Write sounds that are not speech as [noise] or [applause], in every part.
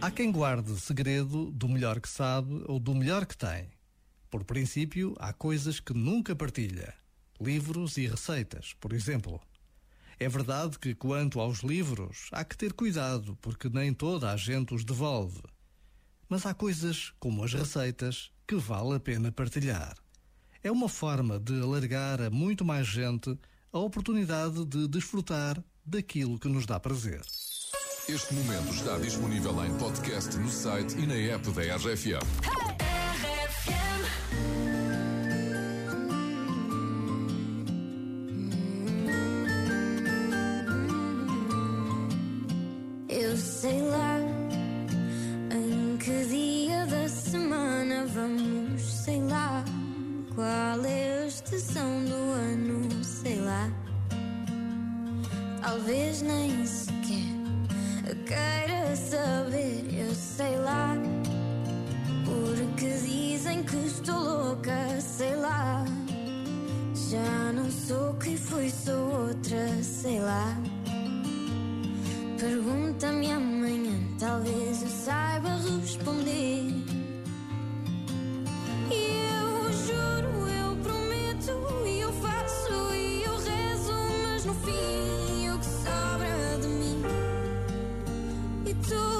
Há quem guarde segredo do melhor que sabe ou do melhor que tem. Por princípio, há coisas que nunca partilha. Livros e receitas, por exemplo. É verdade que, quanto aos livros, há que ter cuidado, porque nem toda a gente os devolve. Mas há coisas, como as receitas, que vale a pena partilhar. É uma forma de alargar a muito mais gente a oportunidade de desfrutar daquilo que nos dá prazer. Este momento está disponível em podcast no site e na app da RFM. Eu sei lá qual é a estação do ano, sei lá. Talvez nem sequer queira saber, eu sei lá. Porque dizem que estou louca, sei lá. Já não sou quem fui, sou outra, sei lá. Pergunta-me amanhã, talvez eu saiba E tu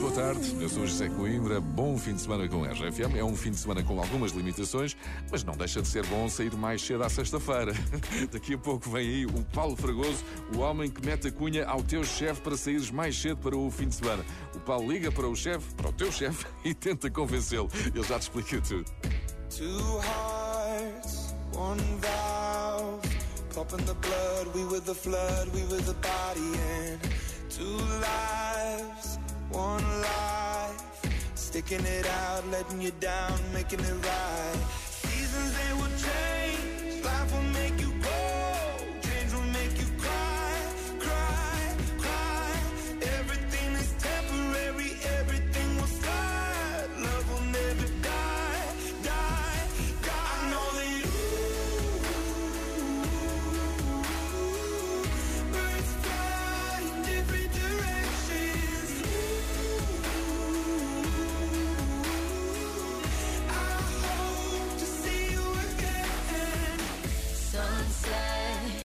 Muito boa tarde, eu sou José Coimbra. Bom fim de semana com a RFM. É um fim de semana com algumas limitações, mas não deixa de ser bom sair mais cedo à sexta-feira. [laughs] Daqui a pouco vem aí o Paulo Fragoso, o homem que mete a cunha ao teu chefe para saíres mais cedo para o fim de semana. O Paulo liga para o chefe, para o teu chefe, [laughs] e tenta convencê-lo. Ele já te explica tudo. Two hearts, one valve. Pumping the blood, we were the flood, we were the body, and two lives, One life, sticking it out, letting you down, making it right. Seasons they will change, life will make you.